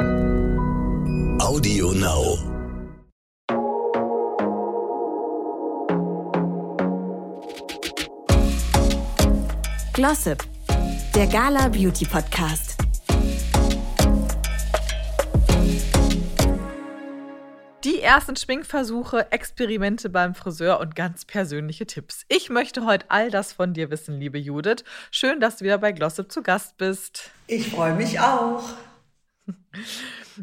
Audio Now. Glossip, der Gala Beauty Podcast. Die ersten Schminkversuche, Experimente beim Friseur und ganz persönliche Tipps. Ich möchte heute all das von dir wissen, liebe Judith. Schön, dass du wieder bei Glossip zu Gast bist. Ich freue mich auch.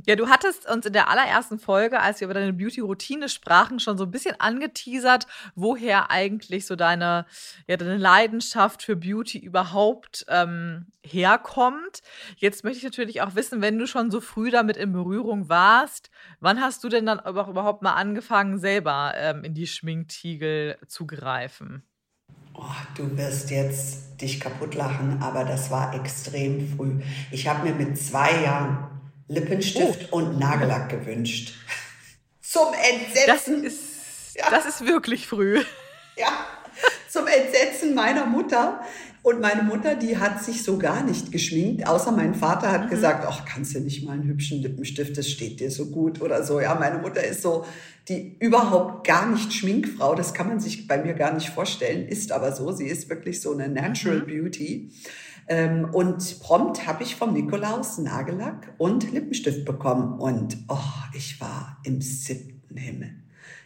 Ja, du hattest uns in der allerersten Folge, als wir über deine Beauty-Routine sprachen, schon so ein bisschen angeteasert, woher eigentlich so deine, ja, deine Leidenschaft für Beauty überhaupt ähm, herkommt. Jetzt möchte ich natürlich auch wissen, wenn du schon so früh damit in Berührung warst, wann hast du denn dann auch überhaupt mal angefangen, selber ähm, in die Schminktiegel zu greifen? Oh, du wirst jetzt dich kaputt lachen, aber das war extrem früh. Ich habe mir mit zwei Jahren Lippenstift oh. und Nagellack gewünscht. Zum Entsetzen. Das ist, ja. das ist wirklich früh. Ja, zum Entsetzen meiner Mutter. Und meine Mutter, die hat sich so gar nicht geschminkt, außer mein Vater hat mhm. gesagt, ach, kannst du nicht mal einen hübschen Lippenstift, das steht dir so gut oder so. Ja, meine Mutter ist so die überhaupt gar nicht Schminkfrau, das kann man sich bei mir gar nicht vorstellen, ist aber so. Sie ist wirklich so eine Natural mhm. Beauty. Ähm, und prompt habe ich vom Nikolaus Nagellack und Lippenstift bekommen. Und oh, ich war im siebten Himmel.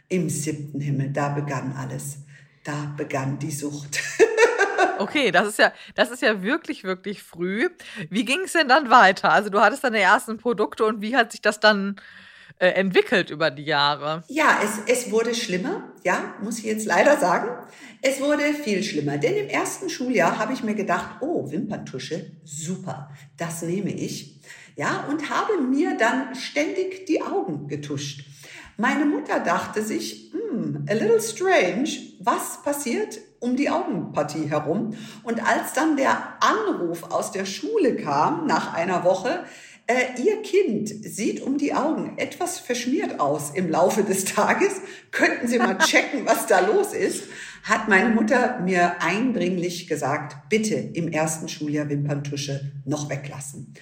Im siebten Himmel, da begann alles. Da begann die Sucht. Okay, das ist ja, das ist ja wirklich, wirklich früh. Wie ging es denn dann weiter? Also du hattest deine ersten Produkte und wie hat sich das dann äh, entwickelt über die Jahre? Ja, es, es wurde schlimmer, ja, muss ich jetzt leider sagen. Es wurde viel schlimmer, denn im ersten Schuljahr habe ich mir gedacht, oh, Wimperntusche, super, das nehme ich. Ja, und habe mir dann ständig die Augen getuscht. Meine Mutter dachte sich, hm, a little strange, was passiert um die Augenpartie herum? Und als dann der Anruf aus der Schule kam nach einer Woche, äh, Ihr Kind sieht um die Augen etwas verschmiert aus im Laufe des Tages. Könnten Sie mal checken, was da los ist? Hat meine Mutter mir eindringlich gesagt, bitte im ersten Schuljahr Wimperntusche noch weglassen.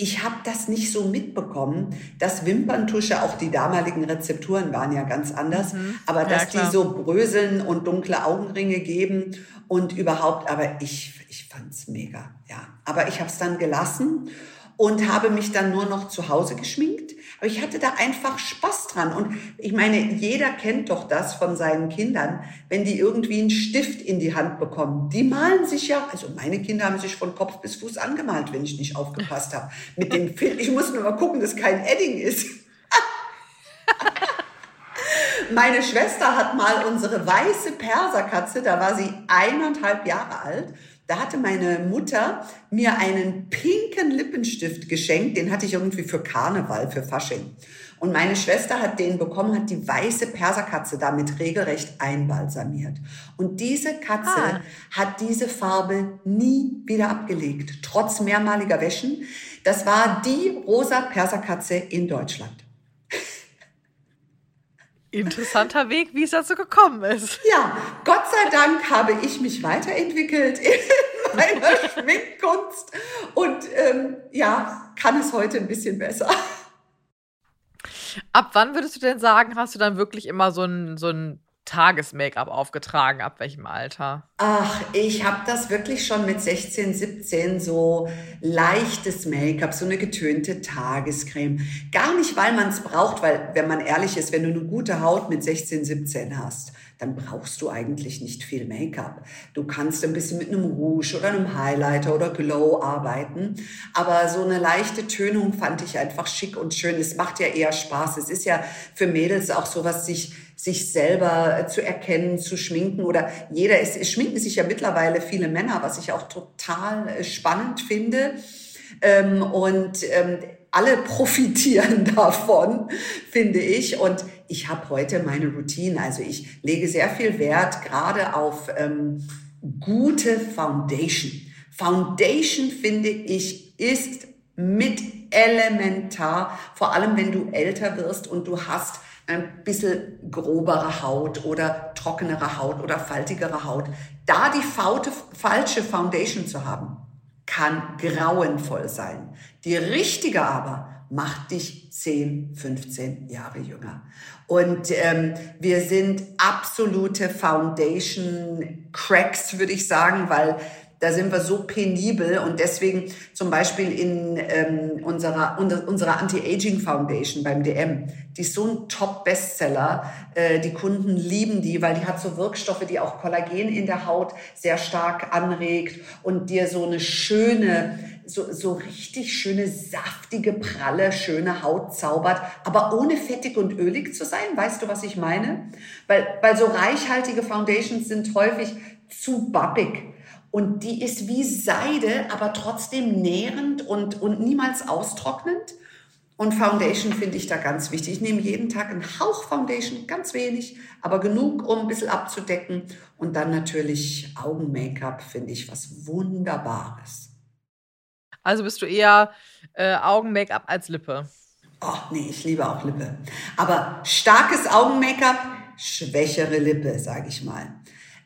Ich habe das nicht so mitbekommen, dass Wimperntusche, auch die damaligen Rezepturen waren ja ganz anders, mhm. aber dass ja, die so bröseln und dunkle Augenringe geben und überhaupt, aber ich, ich fand's mega, ja. Aber ich habe es dann gelassen und habe mich dann nur noch zu Hause geschminkt. Aber ich hatte da einfach Spaß dran. Und ich meine, jeder kennt doch das von seinen Kindern, wenn die irgendwie einen Stift in die Hand bekommen. Die malen sich ja, also meine Kinder haben sich von Kopf bis Fuß angemalt, wenn ich nicht aufgepasst habe. Mit dem Film, ich muss nur mal gucken, dass kein Edding ist. Meine Schwester hat mal unsere weiße Perserkatze, da war sie eineinhalb Jahre alt, da hatte meine Mutter mir einen pinken Lippenstift geschenkt, den hatte ich irgendwie für Karneval, für Fasching. Und meine Schwester hat den bekommen, hat die weiße Perserkatze damit regelrecht einbalsamiert. Und diese Katze ah. hat diese Farbe nie wieder abgelegt, trotz mehrmaliger Wäschen. Das war die rosa Perserkatze in Deutschland. Interessanter Weg, wie es dazu gekommen ist. Ja, Gott sei Dank habe ich mich weiterentwickelt in meiner Schminkkunst und ähm, ja, kann es heute ein bisschen besser. Ab wann würdest du denn sagen, hast du dann wirklich immer so ein, so ein Tages-Make-up aufgetragen? Ab welchem Alter? Ach, ich habe das wirklich schon mit 16, 17 so leichtes Make-up, so eine getönte Tagescreme. Gar nicht, weil man es braucht, weil, wenn man ehrlich ist, wenn du eine gute Haut mit 16, 17 hast, dann brauchst du eigentlich nicht viel Make-up. Du kannst ein bisschen mit einem Rouge oder einem Highlighter oder Glow arbeiten. Aber so eine leichte Tönung fand ich einfach schick und schön. Es macht ja eher Spaß. Es ist ja für Mädels auch sowas, sich sich selber zu erkennen, zu schminken oder jeder, es, es schminken sich ja mittlerweile viele Männer, was ich auch total äh, spannend finde. Ähm, und ähm, alle profitieren davon, finde ich. Und ich habe heute meine Routine. Also ich lege sehr viel Wert gerade auf ähm, gute Foundation. Foundation, finde ich, ist mit elementar, vor allem wenn du älter wirst und du hast ein bisschen grobere Haut oder trockenere Haut oder faltigere Haut. Da die Faute, falsche Foundation zu haben, kann grauenvoll sein. Die richtige aber macht dich 10, 15 Jahre jünger. Und ähm, wir sind absolute Foundation Cracks, würde ich sagen, weil da sind wir so penibel und deswegen zum Beispiel in ähm, unserer, unserer Anti-Aging Foundation beim DM, die ist so ein Top-Bestseller. Äh, die Kunden lieben die, weil die hat so Wirkstoffe, die auch Kollagen in der Haut sehr stark anregt und dir so eine schöne, so, so richtig schöne, saftige, pralle, schöne Haut zaubert, aber ohne fettig und ölig zu sein. Weißt du, was ich meine? Weil, weil so reichhaltige Foundations sind häufig zu babbig. Und die ist wie Seide, aber trotzdem nährend und, und niemals austrocknend. Und Foundation finde ich da ganz wichtig. Ich nehme jeden Tag einen Hauch Foundation, ganz wenig, aber genug, um ein bisschen abzudecken. Und dann natürlich Augen-Make-up finde ich was Wunderbares. Also bist du eher äh, Augen-Make-up als Lippe? Oh, nee, ich liebe auch Lippe. Aber starkes Augen-Make-up, schwächere Lippe, sage ich mal.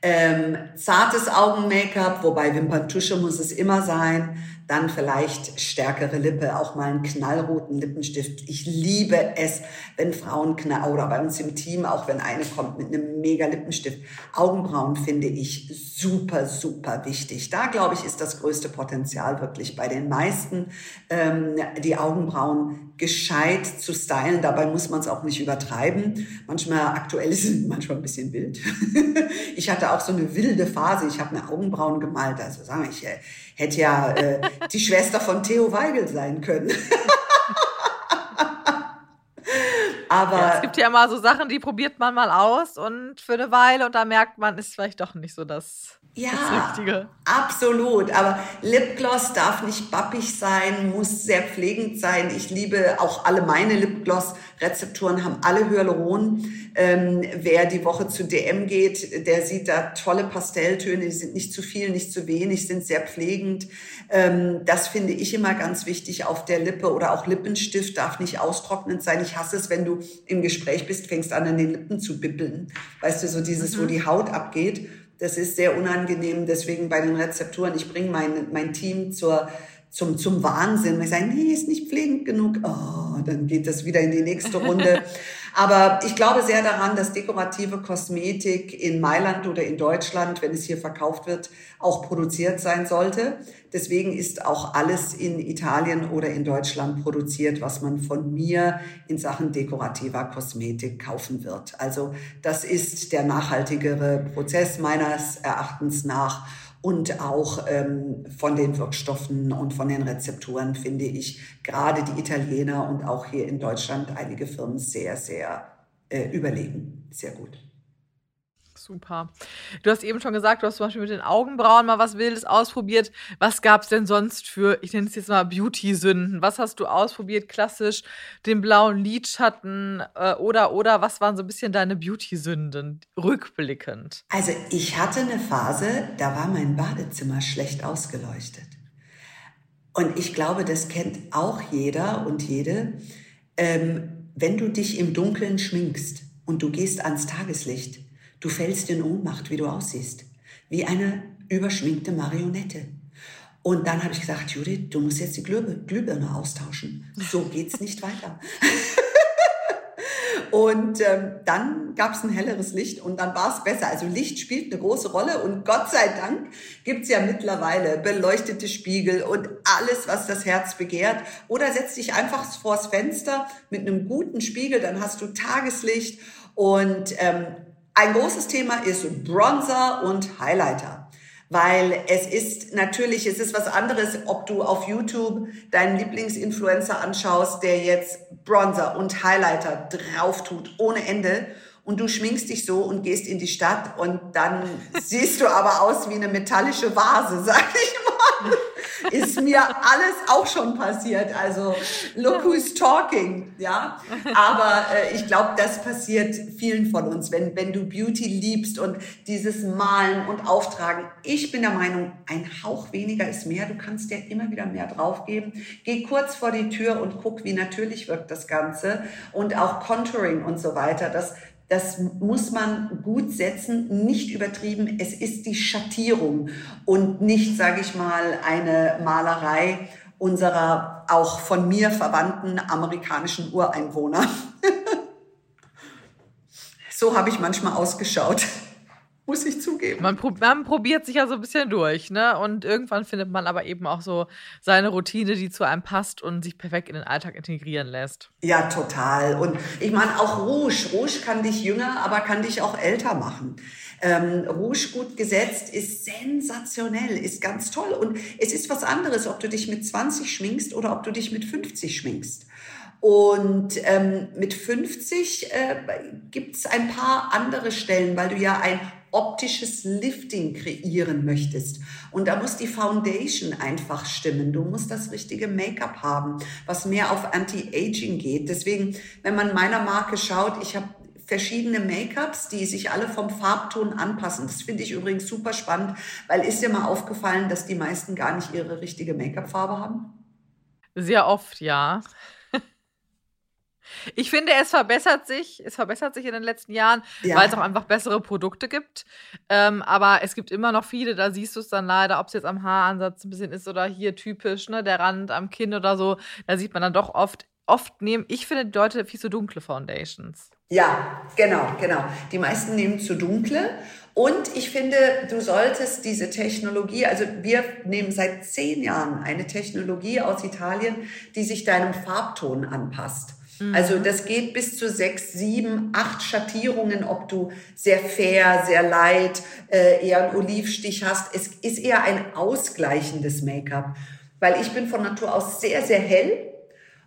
Ähm, zartes Augen-Make-up, wobei Wimperntusche muss es immer sein. Dann vielleicht stärkere Lippe, auch mal einen knallroten Lippenstift. Ich liebe es, wenn Frauen knall, oder bei uns im Team, auch wenn eine kommt mit einem mega Lippenstift. Augenbrauen finde ich super, super wichtig. Da glaube ich, ist das größte Potenzial wirklich bei den meisten, ähm, die Augenbrauen gescheit zu stylen. Dabei muss man es auch nicht übertreiben. Manchmal aktuell sind manchmal ein bisschen wild. ich hatte auch so eine wilde Phase. Ich habe mir Augenbrauen gemalt. Also sagen wir, ich äh, hätte ja äh, die Schwester von Theo Weigel sein können. Aber ja, es gibt ja immer so Sachen, die probiert man mal aus und für eine Weile und da merkt man, ist vielleicht doch nicht so das ja, absolut. Aber Lipgloss darf nicht bappig sein, muss sehr pflegend sein. Ich liebe auch alle meine Lipgloss-Rezepturen, haben alle Hyaluron. Ähm, wer die Woche zu DM geht, der sieht da tolle Pastelltöne. Die sind nicht zu viel, nicht zu wenig, sind sehr pflegend. Ähm, das finde ich immer ganz wichtig auf der Lippe oder auch Lippenstift darf nicht austrocknend sein. Ich hasse es, wenn du im Gespräch bist, fängst an, an den Lippen zu bippeln. Weißt du, so dieses, mhm. wo die Haut abgeht. Das ist sehr unangenehm. Deswegen bei den Rezepturen, ich bringe mein, mein Team zur, zum, zum Wahnsinn. Ich sage, nee, ist nicht pflegend genug. Oh, dann geht das wieder in die nächste Runde. Aber ich glaube sehr daran, dass dekorative Kosmetik in Mailand oder in Deutschland, wenn es hier verkauft wird, auch produziert sein sollte. Deswegen ist auch alles in Italien oder in Deutschland produziert, was man von mir in Sachen dekorativer Kosmetik kaufen wird. Also das ist der nachhaltigere Prozess meines Erachtens nach. Und auch ähm, von den Wirkstoffen und von den Rezepturen finde ich gerade die Italiener und auch hier in Deutschland einige Firmen sehr, sehr äh, überlegen. Sehr gut. Super. Du hast eben schon gesagt, du hast zum Beispiel mit den Augenbrauen mal was Wildes ausprobiert. Was gab es denn sonst für, ich nenne es jetzt mal Beauty-Sünden? Was hast du ausprobiert? Klassisch den blauen Lidschatten äh, oder, oder was waren so ein bisschen deine Beauty-Sünden rückblickend? Also ich hatte eine Phase, da war mein Badezimmer schlecht ausgeleuchtet. Und ich glaube, das kennt auch jeder und jede. Ähm, wenn du dich im Dunkeln schminkst und du gehst ans Tageslicht, Du fällst in Ohnmacht, wie du aussiehst. Wie eine überschminkte Marionette. Und dann habe ich gesagt, Judith, du musst jetzt die Glühbirne austauschen. So geht's nicht weiter. und ähm, dann gab es ein helleres Licht und dann war es besser. Also Licht spielt eine große Rolle und Gott sei Dank gibt's ja mittlerweile beleuchtete Spiegel und alles, was das Herz begehrt. Oder setz dich einfach vors Fenster mit einem guten Spiegel, dann hast du Tageslicht und ähm, ein großes Thema ist Bronzer und Highlighter. Weil es ist natürlich, es ist was anderes, ob du auf YouTube deinen Lieblingsinfluencer anschaust, der jetzt Bronzer und Highlighter drauf tut ohne Ende und du schminkst dich so und gehst in die Stadt und dann siehst du aber aus wie eine metallische Vase, sag ich mal ist mir alles auch schon passiert. Also look who's talking, ja. Aber äh, ich glaube, das passiert vielen von uns, wenn, wenn du Beauty liebst und dieses Malen und Auftragen. Ich bin der Meinung, ein Hauch weniger ist mehr. Du kannst dir immer wieder mehr draufgeben. Geh kurz vor die Tür und guck, wie natürlich wirkt das Ganze. Und auch Contouring und so weiter. Das das muss man gut setzen, nicht übertrieben. Es ist die Schattierung und nicht, sage ich mal, eine Malerei unserer auch von mir verwandten amerikanischen Ureinwohner. so habe ich manchmal ausgeschaut muss ich zugeben. Man, prob man, probiert sich ja so ein bisschen durch, ne? Und irgendwann findet man aber eben auch so seine Routine, die zu einem passt und sich perfekt in den Alltag integrieren lässt. Ja, total. Und ich meine, auch Rouge. Rouge kann dich jünger, aber kann dich auch älter machen. Ähm, Rouge gut gesetzt ist sensationell, ist ganz toll. Und es ist was anderes, ob du dich mit 20 schminkst oder ob du dich mit 50 schminkst. Und ähm, mit 50 äh, gibt es ein paar andere Stellen, weil du ja ein optisches Lifting kreieren möchtest. Und da muss die Foundation einfach stimmen. Du musst das richtige Make-up haben, was mehr auf Anti-Aging geht. Deswegen, wenn man meiner Marke schaut, ich habe verschiedene Make-ups, die sich alle vom Farbton anpassen. Das finde ich übrigens super spannend, weil ist dir mal aufgefallen, dass die meisten gar nicht ihre richtige Make-up-Farbe haben? Sehr oft, ja. Ich finde, es verbessert sich. Es verbessert sich in den letzten Jahren, ja. weil es auch einfach bessere Produkte gibt. Ähm, aber es gibt immer noch viele, da siehst du es dann leider, ob es jetzt am Haaransatz ein bisschen ist oder hier typisch, ne, der Rand am Kinn oder so. Da sieht man dann doch oft, oft nehmen, ich finde die Leute viel zu dunkle Foundations. Ja, genau, genau. Die meisten nehmen zu dunkle. Und ich finde, du solltest diese Technologie, also wir nehmen seit zehn Jahren eine Technologie aus Italien, die sich deinem Farbton anpasst. Mhm. Also das geht bis zu sechs, sieben, acht Schattierungen, ob du sehr fair, sehr light, äh, eher einen Olivstich hast. Es ist eher ein ausgleichendes Make-up, weil ich bin von Natur aus sehr, sehr hell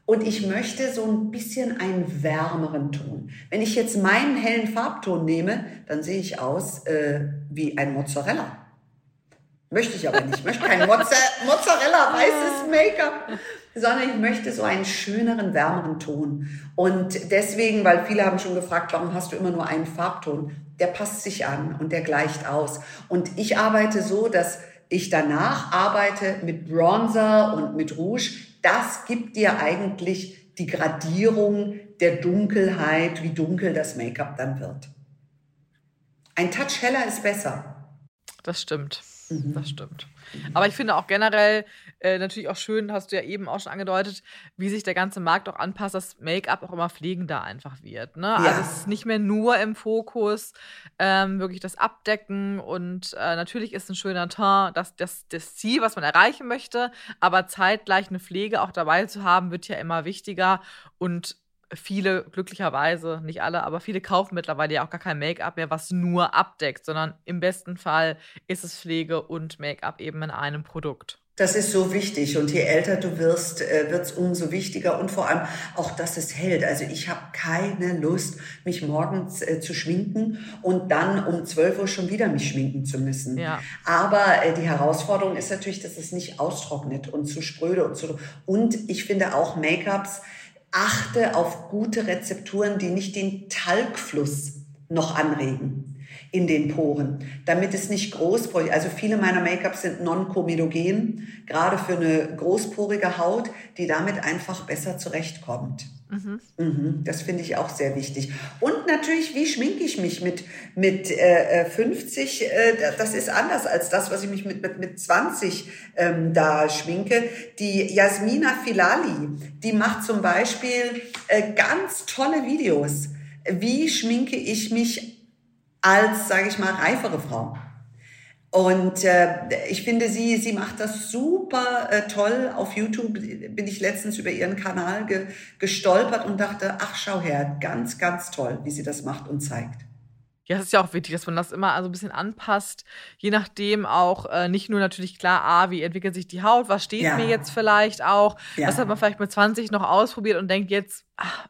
und ich möchte so ein bisschen einen wärmeren Ton. Wenn ich jetzt meinen hellen Farbton nehme, dann sehe ich aus äh, wie ein Mozzarella. Möchte ich aber nicht. Ich möchte kein Mozzarella weißes Make-up sondern ich möchte so einen schöneren, wärmeren Ton. Und deswegen, weil viele haben schon gefragt, warum hast du immer nur einen Farbton? Der passt sich an und der gleicht aus. Und ich arbeite so, dass ich danach arbeite mit Bronzer und mit Rouge. Das gibt dir eigentlich die Gradierung der Dunkelheit, wie dunkel das Make-up dann wird. Ein Touch heller ist besser. Das stimmt. Mhm. Das stimmt. Aber ich finde auch generell äh, natürlich auch schön, hast du ja eben auch schon angedeutet, wie sich der ganze Markt auch anpasst, dass Make-up auch immer pflegender einfach wird. Ne? Ja. Also es ist nicht mehr nur im Fokus, ähm, wirklich das Abdecken und äh, natürlich ist ein schöner Teint das, das, das Ziel, was man erreichen möchte, aber zeitgleich eine Pflege auch dabei zu haben, wird ja immer wichtiger und viele, glücklicherweise, nicht alle, aber viele kaufen mittlerweile ja auch gar kein Make-up mehr, was nur abdeckt, sondern im besten Fall ist es Pflege und Make-up eben in einem Produkt. Das ist so wichtig und je älter du wirst, äh, wird es umso wichtiger und vor allem auch, dass es hält. Also ich habe keine Lust, mich morgens äh, zu schminken und dann um 12 Uhr schon wieder mich schminken zu müssen. Ja. Aber äh, die Herausforderung ist natürlich, dass es nicht austrocknet und zu spröde und zu... Und ich finde auch Make-ups, achte auf gute Rezepturen, die nicht den Talgfluss noch anregen in den Poren, damit es nicht großporig, also viele meiner Make-ups sind non-komedogen, gerade für eine großporige Haut, die damit einfach besser zurechtkommt. Mhm. Mhm, das finde ich auch sehr wichtig. Und natürlich, wie schminke ich mich mit, mit äh, 50? Äh, äh, das ist anders als das, was ich mich mit, mit, mit 20 ähm, da schminke. Die Jasmina Filali, die macht zum Beispiel äh, ganz tolle Videos. Wie schminke ich mich als, sage ich mal, reifere Frau? Und äh, ich finde, sie, sie macht das super äh, toll. Auf YouTube bin ich letztens über ihren Kanal ge, gestolpert und dachte, ach, schau her, ganz, ganz toll, wie sie das macht und zeigt. Ja, es ist ja auch wichtig, dass man das immer also ein bisschen anpasst, je nachdem auch äh, nicht nur natürlich klar, ah, wie entwickelt sich die Haut, was steht ja. mir jetzt vielleicht auch, ja. was hat man vielleicht mit 20 noch ausprobiert und denkt jetzt, ach,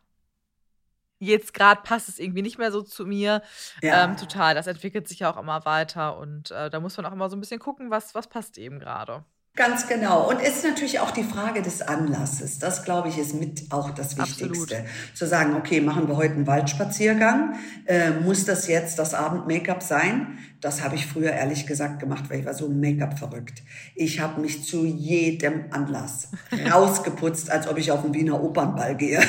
jetzt gerade passt es irgendwie nicht mehr so zu mir. Ja. Ähm, total. Das entwickelt sich ja auch immer weiter und äh, da muss man auch immer so ein bisschen gucken, was, was passt eben gerade. Ganz genau. Und es ist natürlich auch die Frage des Anlasses. Das, glaube ich, ist mit auch das Wichtigste. Absolut. Zu sagen, okay, machen wir heute einen Waldspaziergang. Äh, muss das jetzt das Abend-Make-up sein? Das habe ich früher ehrlich gesagt gemacht, weil ich war so Make-up verrückt. Ich habe mich zu jedem Anlass rausgeputzt, als ob ich auf den Wiener Opernball gehe.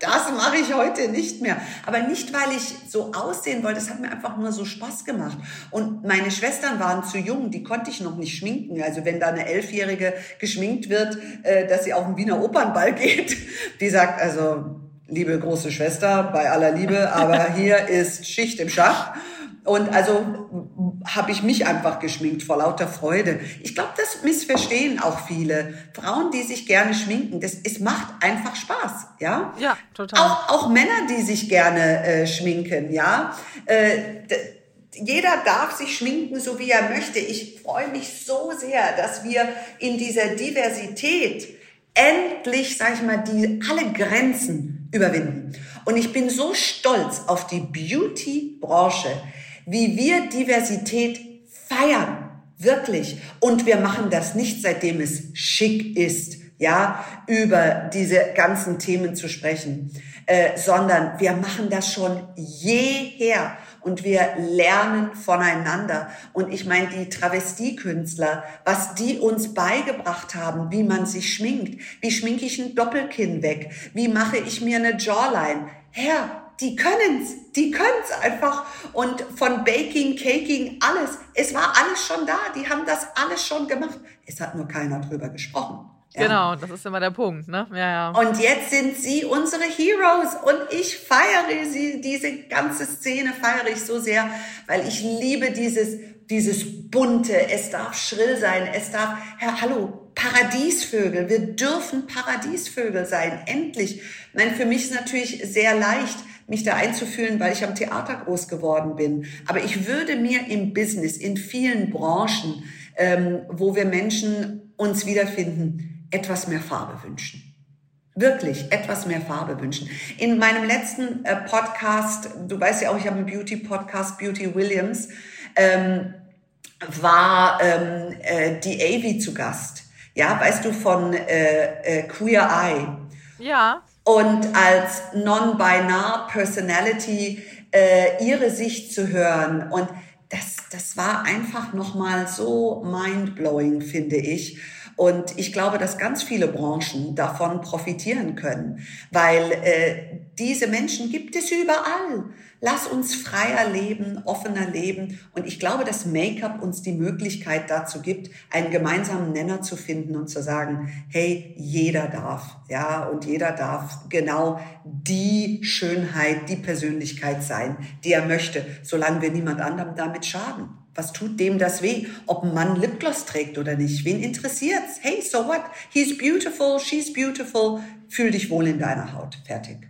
Das mache ich heute nicht mehr. Aber nicht, weil ich so aussehen wollte. Es hat mir einfach nur so Spaß gemacht. Und meine Schwestern waren zu jung, die konnte ich noch nicht schminken. Also wenn da eine Elfjährige geschminkt wird, äh, dass sie auf den Wiener Opernball geht, die sagt, also, liebe große Schwester, bei aller Liebe, aber hier ist Schicht im Schach. Und also habe ich mich einfach geschminkt vor lauter Freude. Ich glaube, das missverstehen auch viele. Frauen, die sich gerne schminken, das, es macht einfach Spaß, ja? Ja, total. Auch, auch Männer, die sich gerne äh, schminken, ja? Äh, jeder darf sich schminken, so wie er möchte. Ich freue mich so sehr, dass wir in dieser Diversität endlich, sag ich mal, die alle Grenzen überwinden. Und ich bin so stolz auf die Beauty-Branche, wie wir Diversität feiern. Wirklich. Und wir machen das nicht, seitdem es schick ist, ja, über diese ganzen Themen zu sprechen, äh, sondern wir machen das schon jeher und wir lernen voneinander. Und ich meine, die Travestiekünstler, was die uns beigebracht haben, wie man sich schminkt, wie schminke ich ein Doppelkinn weg, wie mache ich mir eine Jawline. Herr, die können's, die können's einfach. Und von Baking, Caking, alles. Es war alles schon da. Die haben das alles schon gemacht. Es hat nur keiner drüber gesprochen. Ja. Genau, das ist immer der Punkt, ne? Ja, ja. Und jetzt sind sie unsere Heroes und ich feiere sie, diese ganze Szene feiere ich so sehr, weil ich liebe dieses, dieses bunte, es darf schrill sein, es darf, Herr, hallo, Paradiesvögel, wir dürfen Paradiesvögel sein, endlich. Nein, für mich ist natürlich sehr leicht, mich da einzufühlen, weil ich am Theater groß geworden bin. Aber ich würde mir im Business, in vielen Branchen, ähm, wo wir Menschen uns wiederfinden, etwas mehr Farbe wünschen. Wirklich etwas mehr Farbe wünschen. In meinem letzten äh, Podcast, du weißt ja auch, ich habe einen Beauty-Podcast, Beauty Williams, ähm, war ähm, äh, die Avi zu Gast. Ja, weißt du, von äh, äh, Queer Eye. Ja und als non-binar Personality äh, ihre Sicht zu hören. Und das, das war einfach nochmal so mind-blowing, finde ich. Und ich glaube, dass ganz viele Branchen davon profitieren können, weil äh, diese Menschen gibt es überall. Lass uns freier leben, offener leben. Und ich glaube, dass Make-up uns die Möglichkeit dazu gibt, einen gemeinsamen Nenner zu finden und zu sagen, hey, jeder darf, ja, und jeder darf genau die Schönheit, die Persönlichkeit sein, die er möchte, solange wir niemand anderem damit schaden. Was tut dem das weh? Ob ein Mann Lipgloss trägt oder nicht? Wen interessiert's? Hey, so what? He's beautiful, she's beautiful. Fühl dich wohl in deiner Haut. Fertig.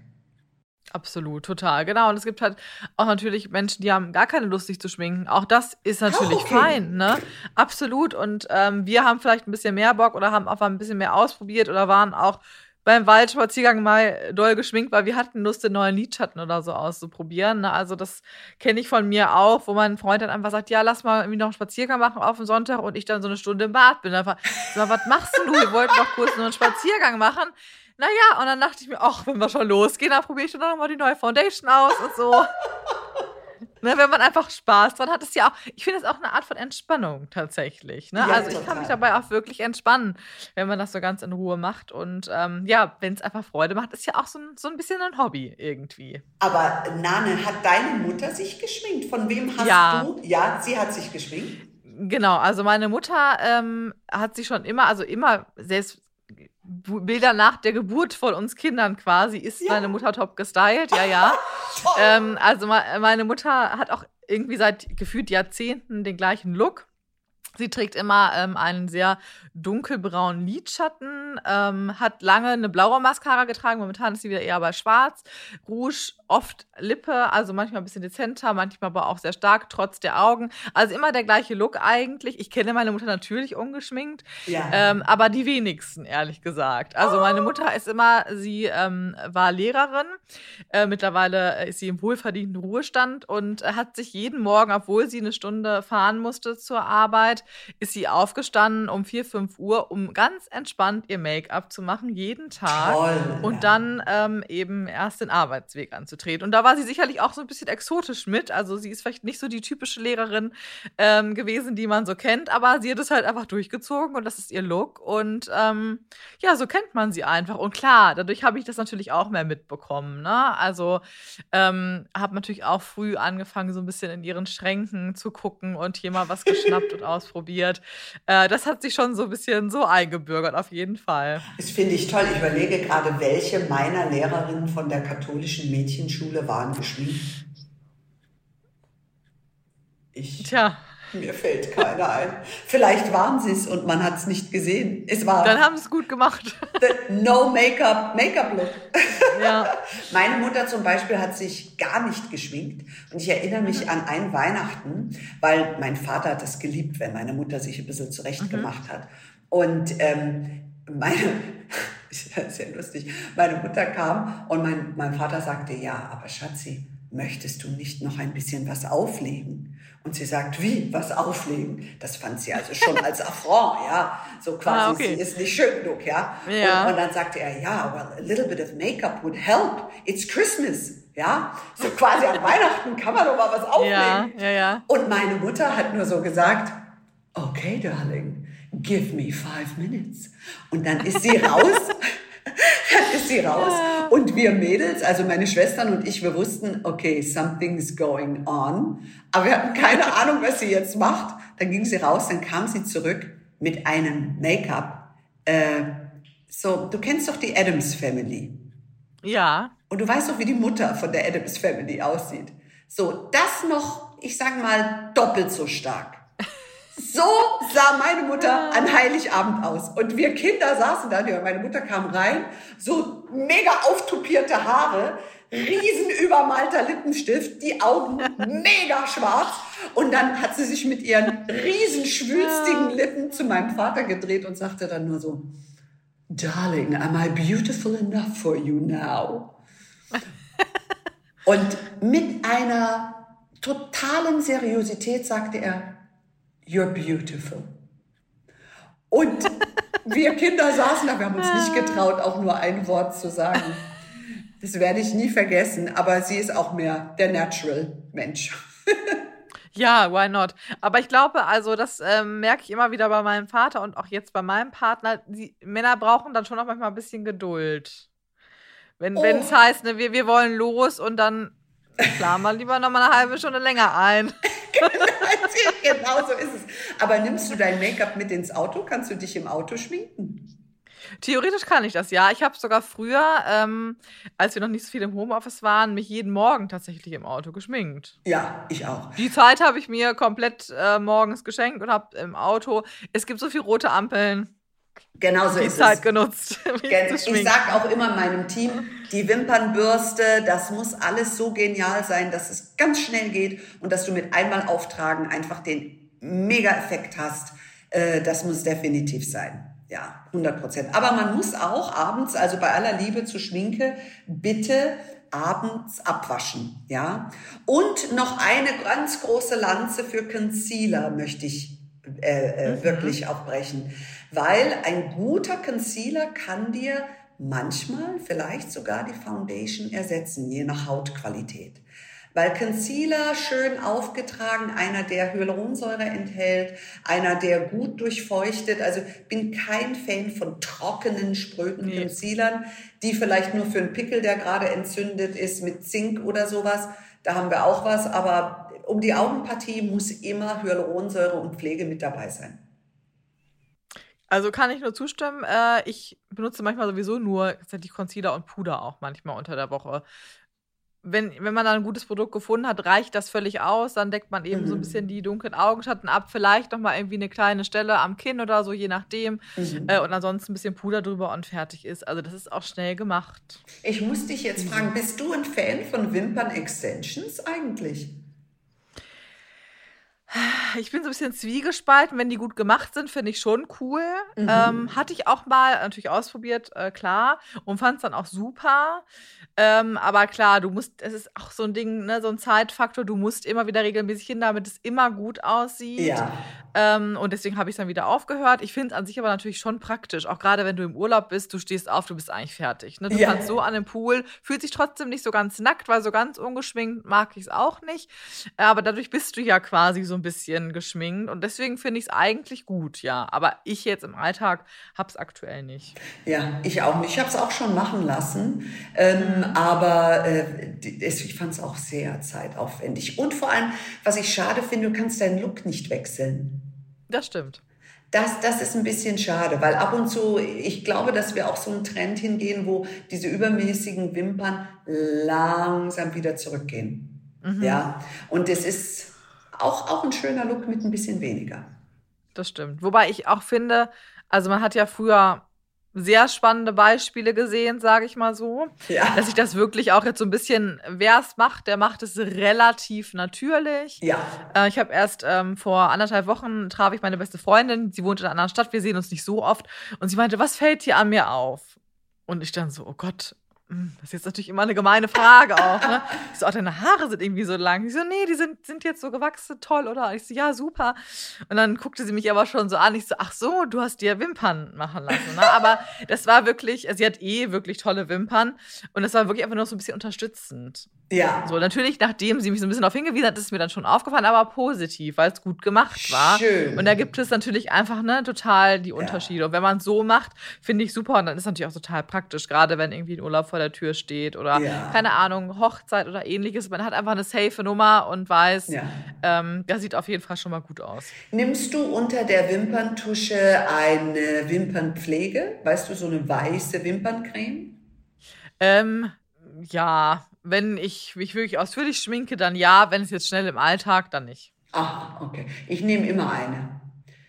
Absolut, total, genau. Und es gibt halt auch natürlich Menschen, die haben gar keine Lust, sich zu schminken. Auch das ist natürlich okay. fein, ne? Absolut. Und ähm, wir haben vielleicht ein bisschen mehr Bock oder haben auch ein bisschen mehr ausprobiert oder waren auch beim Waldspaziergang mal doll geschminkt, weil wir hatten Lust, den neuen Lidschatten oder so auszuprobieren. Ne? Also das kenne ich von mir auch, wo mein Freund dann einfach sagt, ja, lass mal irgendwie noch einen Spaziergang machen auf den Sonntag und ich dann so eine Stunde im Bad bin. Einfach, so, was machst du? Wir wollten doch kurz nur einen Spaziergang machen. Naja, und dann dachte ich mir, ach, wenn wir schon losgehen, dann probiere ich dann noch mal die neue Foundation aus und so. Ne, wenn man einfach Spaß dran hat, ist ja auch, ich finde es auch eine Art von Entspannung tatsächlich. Ne? Ja, also ich kann mich dabei auch wirklich entspannen, wenn man das so ganz in Ruhe macht. Und ähm, ja, wenn es einfach Freude macht, ist ja auch so ein, so ein bisschen ein Hobby irgendwie. Aber Nane, hat deine Mutter sich geschminkt? Von wem hast ja. du? Ja, sie hat sich geschminkt. Genau, also meine Mutter ähm, hat sich schon immer, also immer selbst Bilder nach der Geburt von uns Kindern quasi ist ja. meine Mutter top gestylt, ja, ja. ähm, also meine Mutter hat auch irgendwie seit gefühlt Jahrzehnten den gleichen Look. Sie trägt immer ähm, einen sehr dunkelbraunen Lidschatten, ähm, hat lange eine blaue Mascara getragen, momentan ist sie wieder eher bei schwarz. Rouge, oft Lippe, also manchmal ein bisschen dezenter, manchmal aber auch sehr stark, trotz der Augen. Also immer der gleiche Look eigentlich. Ich kenne meine Mutter natürlich ungeschminkt, ja. ähm, aber die wenigsten, ehrlich gesagt. Also meine Mutter ist immer, sie ähm, war Lehrerin, äh, mittlerweile ist sie im wohlverdienten Ruhestand und hat sich jeden Morgen, obwohl sie eine Stunde fahren musste zur Arbeit, ist sie aufgestanden um 4, 5 Uhr, um ganz entspannt ihr Make-up zu machen, jeden Tag. Toll, und dann ähm, eben erst den Arbeitsweg anzutreten. Und da war sie sicherlich auch so ein bisschen exotisch mit. Also sie ist vielleicht nicht so die typische Lehrerin ähm, gewesen, die man so kennt, aber sie hat es halt einfach durchgezogen und das ist ihr Look. Und ähm, ja, so kennt man sie einfach. Und klar, dadurch habe ich das natürlich auch mehr mitbekommen. Ne? Also ähm, habe natürlich auch früh angefangen, so ein bisschen in ihren Schränken zu gucken und hier mal was geschnappt und ausprobiert. Äh, das hat sich schon so ein bisschen so eingebürgert, auf jeden Fall. Das finde ich toll. Ich überlege gerade, welche meiner Lehrerinnen von der katholischen Mädchenschule waren geschminkt. Ich, Tja, mir fällt keiner ein. Vielleicht waren sie es und man hat es nicht gesehen. Es war dann haben sie es gut gemacht. No Make-up, Make-up-Look. ja. Meine Mutter zum Beispiel hat sich gar nicht geschminkt. Und ich erinnere mich an ein Weihnachten, weil mein Vater hat es geliebt, wenn meine Mutter sich ein bisschen zurecht gemacht hat. Und ähm, meine, sehr lustig, meine Mutter kam und mein, mein Vater sagte, ja, aber Schatzi, möchtest du nicht noch ein bisschen was auflegen? Und sie sagt, wie, was auflegen? Das fand sie also schon als Affront, ja. So quasi, Ah, okay. sie ist nicht schön genug, ja. Ja. Und, und dann sagte er, ja, well, a little bit of makeup would help. It's Christmas, ja. So quasi an Weihnachten kann man doch mal was auflegen. Ja, ja, ja. Und meine Mutter hat nur so gesagt, okay, darling, give me five minutes. Und dann ist sie raus. Dann ist sie raus. Und wir Mädels, also meine Schwestern und ich, wir wussten, okay, something's going on. Aber wir hatten keine Ahnung, was sie jetzt macht. Dann ging sie raus, dann kam sie zurück mit einem Make-up. Äh, so, du kennst doch die Adams Family. Ja. Und du weißt doch, wie die Mutter von der Adams Family aussieht. So, das noch, ich sag mal, doppelt so stark. So sah meine Mutter an Heiligabend aus. Und wir Kinder saßen da, meine Mutter kam rein, so mega auftupierte Haare, riesen übermalter Lippenstift, die Augen mega schwarz. Und dann hat sie sich mit ihren riesen schwülstigen Lippen zu meinem Vater gedreht und sagte dann nur so, Darling, am I beautiful enough for you now? Und mit einer totalen Seriosität sagte er, You're beautiful. Und wir Kinder saßen da, wir haben uns nicht getraut, auch nur ein Wort zu sagen. Das werde ich nie vergessen, aber sie ist auch mehr der Natural-Mensch. Ja, why not? Aber ich glaube, also das ähm, merke ich immer wieder bei meinem Vater und auch jetzt bei meinem Partner. Die Männer brauchen dann schon auch manchmal ein bisschen Geduld. Wenn Oh. es heißt, ne, wir, wir wollen los und dann planen wir lieber noch mal eine halbe Stunde länger ein. genau so ist es. Aber nimmst du dein Make-up mit ins Auto? Kannst du dich im Auto schminken? Theoretisch kann ich das, ja. Ich habe sogar früher, ähm, als wir noch nicht so viel im Homeoffice waren, mich jeden Morgen tatsächlich im Auto geschminkt. Ja, ich auch. Die Zeit habe ich mir komplett äh, morgens geschenkt und habe im Auto. Es gibt so viele rote Ampeln. Genau so Die ist Zeit es. genutzt, Ich schminken. sag auch immer meinem Team, die Wimpernbürste, das muss alles so genial sein, dass es ganz schnell geht und dass du mit einmal auftragen einfach den Mega-Effekt hast. Äh, Das muss definitiv sein. Ja, 100 Prozent. Aber man muss auch abends, also bei aller Liebe zu Schminke, bitte abends abwaschen, ja. Und noch eine ganz große Lanze für Concealer möchte ich äh, äh, wirklich auch brechen, weil ein guter Concealer kann dir manchmal vielleicht sogar die Foundation ersetzen, je nach Hautqualität. Weil Concealer schön aufgetragen, einer, der Hyaluronsäure enthält, einer, der gut durchfeuchtet. Also bin kein Fan von trockenen, spröden Nee. Concealern, die vielleicht nur für einen Pickel, der gerade entzündet ist, mit Zink oder sowas. Da haben wir auch was, aber um die Augenpartie muss immer Hyaluronsäure und Pflege mit dabei sein. Also kann ich nur zustimmen. Äh, ich benutze manchmal sowieso nur tatsächlich Concealer und Puder auch manchmal unter der Woche. Wenn, wenn man dann ein gutes Produkt gefunden hat, reicht das völlig aus. Dann deckt man eben so ein Mhm. bisschen die dunklen Augenschatten ab. Vielleicht noch mal irgendwie eine kleine Stelle am Kinn oder so, je nachdem. Mhm. Äh, und ansonsten ein bisschen Puder drüber und fertig ist. Also das ist auch schnell gemacht. Ich muss dich jetzt fragen, bist du ein Fan von Wimpern-Extensions eigentlich? Ich bin so ein bisschen zwiegespalten. Wenn die gut gemacht sind, finde ich schon cool. Mhm. Ähm, hatte ich auch mal natürlich ausprobiert, äh, klar, und fand es dann auch super. Ähm, aber klar, du musst, es ist auch so ein Ding, ne, so ein Zeitfaktor, du musst immer wieder regelmäßig hin, damit es immer gut aussieht. Ja. Ähm, und deswegen habe ich es dann wieder aufgehört. Ich finde es an sich aber natürlich schon praktisch. Auch gerade wenn du im Urlaub bist, du stehst auf, du bist eigentlich fertig. Ne? Du ja. kannst so an dem Pool, fühlt sich trotzdem nicht so ganz nackt, weil so ganz ungeschminkt mag ich es auch nicht. Aber dadurch bist du ja quasi so ein bisschen geschminkt. Und deswegen finde ich es eigentlich gut, ja. Aber ich jetzt im Alltag habe es aktuell nicht. Ja, ich auch nicht. Ich habe es auch schon machen lassen. Ähm, aber äh, ich fand es auch sehr zeitaufwendig. Und vor allem, was ich schade finde, du kannst deinen Look nicht wechseln. Das stimmt. Das, das ist ein bisschen schade, weil ab und zu, ich glaube, dass wir auch so einen Trend hingehen, wo diese übermäßigen Wimpern langsam wieder zurückgehen. Mhm. Ja, und es ist auch, auch ein schöner Look mit ein bisschen weniger. Das stimmt. Wobei ich auch finde, also man hat ja früher sehr spannende Beispiele gesehen, sage ich mal so. Ja. Dass ich das wirklich auch jetzt so ein bisschen, wer es macht, der macht es relativ natürlich. Ja. Äh, ich habe erst ähm, vor anderthalb Wochen traf ich meine beste Freundin, sie wohnt in einer anderen Stadt, wir sehen uns nicht so oft. Und sie meinte, was fällt dir an mir auf? Und ich dann so, oh Gott, das ist jetzt natürlich immer eine gemeine Frage auch. Ne? Ich so, oh, deine Haare sind irgendwie so lang. Ich so, nee, die sind, sind jetzt so gewachsen, toll, oder? Ich so, ja, super. Und dann guckte sie mich aber schon so an. Ich so, ach so, du hast dir Wimpern machen lassen. Ne? Aber das war wirklich, sie hat eh wirklich tolle Wimpern. Und das war wirklich einfach nur so ein bisschen unterstützend. Ja. So, natürlich, nachdem sie mich so ein bisschen darauf hingewiesen hat, ist es mir dann schon aufgefallen, aber positiv, weil es gut gemacht war. Schön. Und da gibt es natürlich einfach, ne, total die Unterschiede. Ja. Und wenn man es so macht, finde ich super. Und dann ist es natürlich auch total praktisch, gerade wenn irgendwie ein Urlaub vor der Tür steht oder, ja. keine Ahnung, Hochzeit oder ähnliches. Man hat einfach eine safe Nummer und weiß, ja. ähm, das sieht auf jeden Fall schon mal gut aus. Nimmst du unter der Wimperntusche eine Wimpernpflege? Weißt du, so eine weiße Wimperncreme? Ähm, ja, wenn ich mich wirklich ausführlich schminke, dann ja. Wenn es jetzt schnell im Alltag, dann nicht. Ah, okay. Ich nehme immer eine.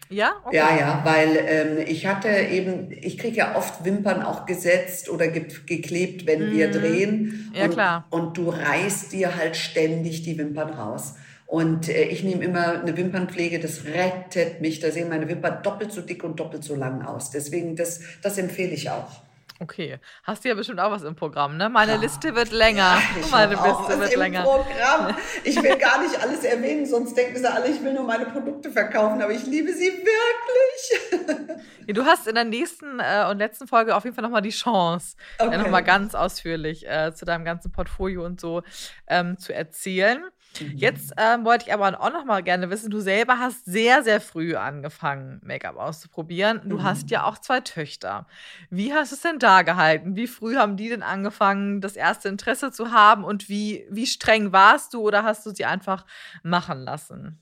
Ja? Okay. Ja, ja, weil ähm, ich hatte eben, ich kriege ja oft Wimpern auch gesetzt oder ge geklebt, wenn mhm. wir drehen. Ja, und, klar. Und du reißt dir halt ständig die Wimpern raus. Und äh, ich nehme immer eine Wimpernpflege, das rettet mich. Da sehen meine Wimpern doppelt so dick und doppelt so lang aus. Deswegen, das, das empfehle ich auch. Okay, hast du ja bestimmt auch was im Programm, ne? Meine ja. Liste wird länger. Ja, meine Liste wird im länger. Programm. Ich will gar nicht alles erwähnen, sonst denken sie alle, ich will nur meine Produkte verkaufen, aber ich liebe sie wirklich. Ja, du hast in der nächsten äh, und letzten Folge auf jeden Fall nochmal die Chance, okay. äh, nochmal ganz ausführlich äh, zu deinem ganzen Portfolio und so ähm, zu erzählen. Mhm. Jetzt ähm, wollte ich aber auch noch mal gerne wissen, du selber hast sehr, sehr früh angefangen, Make-up auszuprobieren. Du mhm. hast ja auch zwei Töchter. Wie hast du es denn da gehalten? Wie früh haben die denn angefangen, das erste Interesse zu haben? Und wie, wie streng warst du oder hast du sie einfach machen lassen?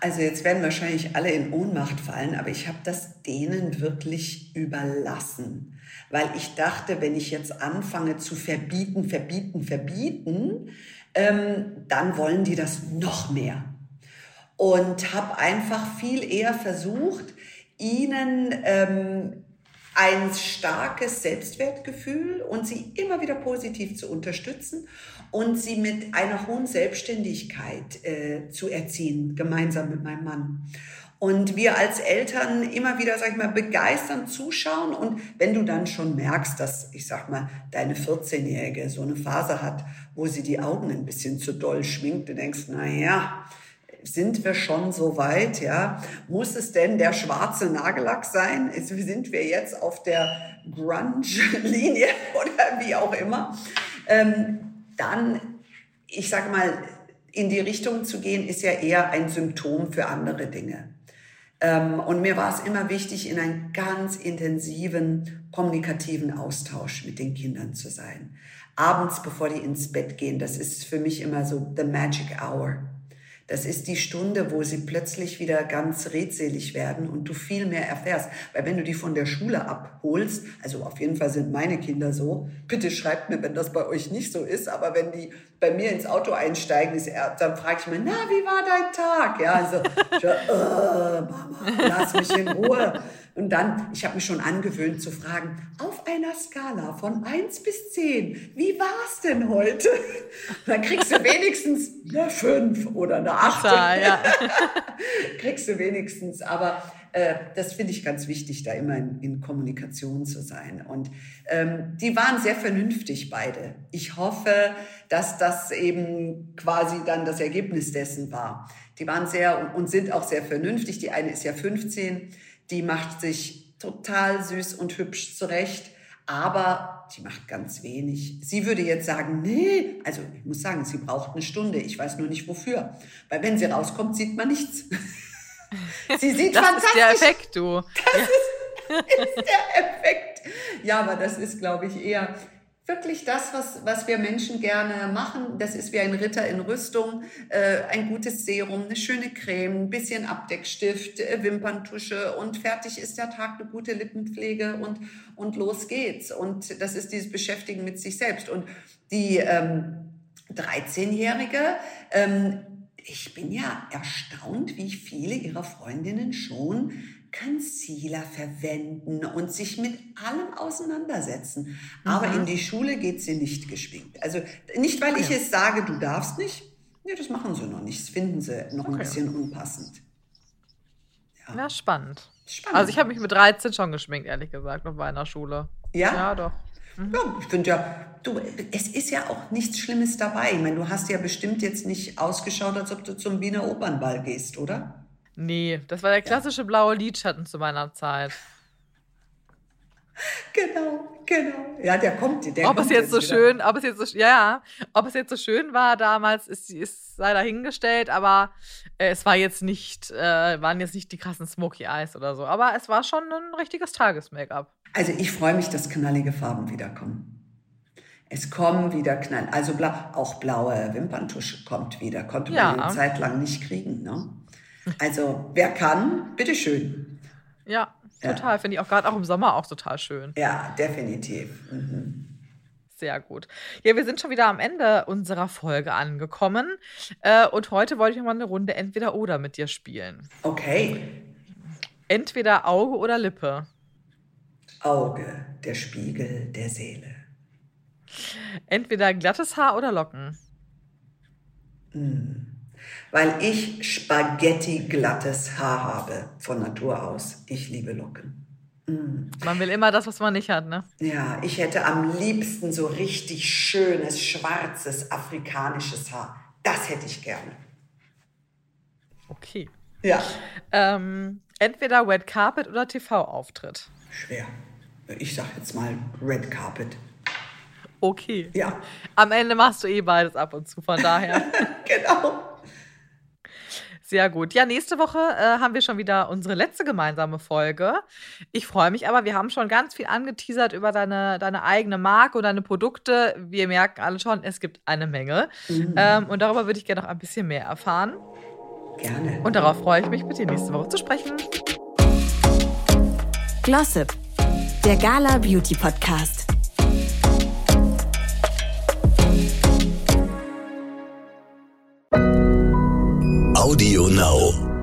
Also jetzt werden wahrscheinlich alle in Ohnmacht fallen, aber ich habe das denen wirklich überlassen, weil ich dachte, wenn ich jetzt anfange zu verbieten, verbieten, verbieten, ähm, dann wollen die das noch mehr. Und habe einfach viel eher versucht, ihnen ähm, ein starkes Selbstwertgefühl und sie immer wieder positiv zu unterstützen und sie mit einer hohen Selbstständigkeit äh, zu erziehen, gemeinsam mit meinem Mann. Und wir als Eltern immer wieder, sag ich mal, begeistern zuschauen. Und wenn du dann schon merkst, dass, ich sag mal, deine 14-Jährige so eine Phase hat, wo sie die Augen ein bisschen zu doll schminkt, du denkst, na ja, sind wir schon so weit, ja? Muss es denn der schwarze Nagellack sein? Sind wir jetzt auf der Grunge-Linie oder wie auch immer? Ähm, dann, ich sage mal, in die Richtung zu gehen, ist ja eher ein Symptom für andere Dinge. Ähm, und mir war es immer wichtig, in einem ganz intensiven kommunikativen Austausch mit den Kindern zu sein. Abends, bevor die ins Bett gehen, das ist für mich immer so the magic hour. Das ist die Stunde, wo sie plötzlich wieder ganz redselig werden und du viel mehr erfährst. Weil wenn du die von der Schule abholst, also auf jeden Fall sind meine Kinder so, bitte schreibt mir, wenn das bei euch nicht so ist, aber wenn die bei mir ins Auto einsteigen, dann frage ich mir, na, wie war dein Tag? Ja, also, ich, äh, Mama, lass mich in Ruhe. Und dann, ich habe mich schon angewöhnt zu fragen, auf einer Skala von 1 bis 10, wie war es denn heute? Dann kriegst du wenigstens eine 5 oder eine 8. Zahl, ja. kriegst du wenigstens. Aber äh, das finde ich ganz wichtig, da immer in, in Kommunikation zu sein. Und ähm, die waren sehr vernünftig beide. Ich hoffe, dass das eben quasi dann das Ergebnis dessen war. Die waren sehr und sind auch sehr vernünftig. Die eine ist ja 15, die macht sich total süß und hübsch zurecht aber die macht ganz wenig. Sie würde jetzt sagen, nee, also ich muss sagen, sie braucht eine Stunde, ich weiß nur nicht wofür. Weil wenn sie rauskommt, sieht man nichts. Sie sieht das fantastisch. Das ist der Effekt, du. Das ja. ist, ist der Effekt. Ja, aber das ist, glaube ich, eher wirklich das, was, was wir Menschen gerne machen. Das ist wie ein Ritter in Rüstung. Äh, ein gutes Serum, eine schöne Creme, ein bisschen Abdeckstift, äh, Wimperntusche und fertig ist der Tag, eine gute Lippenpflege und, und los geht's. Und das ist dieses Beschäftigen mit sich selbst. Und die ähm, 13-Jährige, ähm, ich bin ja erstaunt, wie viele ihrer Freundinnen schon Concealer verwenden und sich mit allem auseinandersetzen. Mhm. Aber in die Schule geht sie nicht geschminkt. Also nicht, weil okay. ich es sage, du darfst nicht. Nee, das machen sie noch nicht. Das finden sie noch okay. ein bisschen unpassend. Ja, ja spannend. spannend. Also ich habe mich mit 13 schon geschminkt, ehrlich gesagt, noch bei einer Schule. Ja? Ja, doch. Mhm. Ja, ich finde ja, du, es ist ja auch nichts Schlimmes dabei. Ich meine, du hast ja bestimmt jetzt nicht ausgeschaut, als ob du zum Wiener Opernball gehst, oder? Nee, das war der klassische ja. blaue Lidschatten zu meiner Zeit. Genau, genau. Ja, der kommt. Der ob kommt es jetzt, jetzt so wieder. schön, ob es jetzt so, ja, ob es jetzt so schön war damals, ist, ist sei dahingestellt, aber äh, es war jetzt nicht, äh, waren jetzt nicht die krassen Smoky Eyes oder so. Aber es war schon ein richtiges Tages-Make-up. Also ich freue mich, dass knallige Farben wiederkommen. Es kommen wieder Knall, also blau, auch blaue Wimperntusche kommt wieder. Konnte man ja. eine Zeit lang nicht kriegen, ne? Also, wer kann, bitteschön. Ja, total. Ja. Finde ich auch gerade auch im Sommer auch total schön. Ja, definitiv. Mhm. Sehr gut. Ja, wir sind schon wieder am Ende unserer Folge angekommen. Äh, und heute wollte ich mal eine Runde entweder oder mit dir spielen. Okay. Entweder Auge oder Lippe. Auge, der Spiegel der Seele. Entweder glattes Haar oder Locken. Mm weil ich Spaghetti glattes Haar habe von Natur aus. Ich liebe Locken. Mm. Man will immer das, was man nicht hat, ne? Ja, ich hätte am liebsten so richtig schönes, schwarzes, afrikanisches Haar. Das hätte ich gerne. Okay. Ja. Ähm, entweder Red Carpet oder TV-Auftritt. Schwer. Ich sag jetzt mal Red Carpet. Okay. Ja. Am Ende machst du eh beides ab und zu, von daher. genau. Sehr gut. Ja, nächste Woche äh, haben wir schon wieder unsere letzte gemeinsame Folge. Ich freue mich aber, wir haben schon ganz viel angeteasert über deine, deine eigene Marke und deine Produkte. Wir merken alle schon, es gibt eine Menge. Mhm. Ähm, und darüber würde ich gerne noch ein bisschen mehr erfahren. Gerne. Und darauf freue ich mich, mit dir nächste Woche zu sprechen. Glossip, der Gala Beauty Podcast. Audio Now.